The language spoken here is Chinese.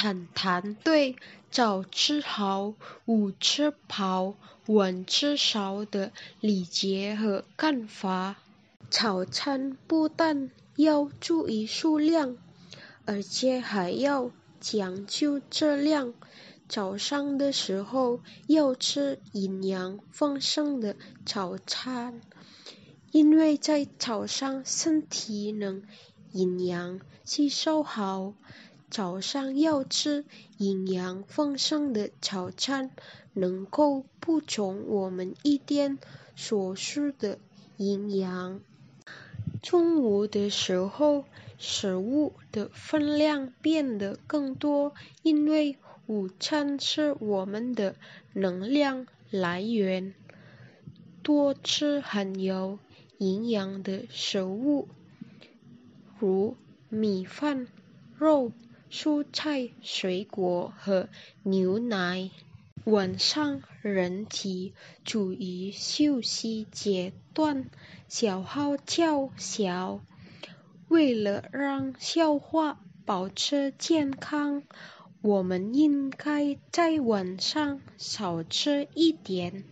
谈谈对早吃好、午吃饱、晚吃少的理解和看法。早餐不但要注意数量，而且还要讲究质量。早上的时候要吃营养丰盛的早餐，因为在早上身体能营养吸收好。早上要吃营养丰盛的早餐，能够补充我们一天所需的营养。中午的时候，食物的分量变得更多，因为午餐是我们的能量来源。多吃含有营养的食物，如米饭、肉。蔬菜、水果和牛奶。晚上人体处于休息阶段，消耗较小。为了让消化保持健康，我们应该在晚上少吃一点。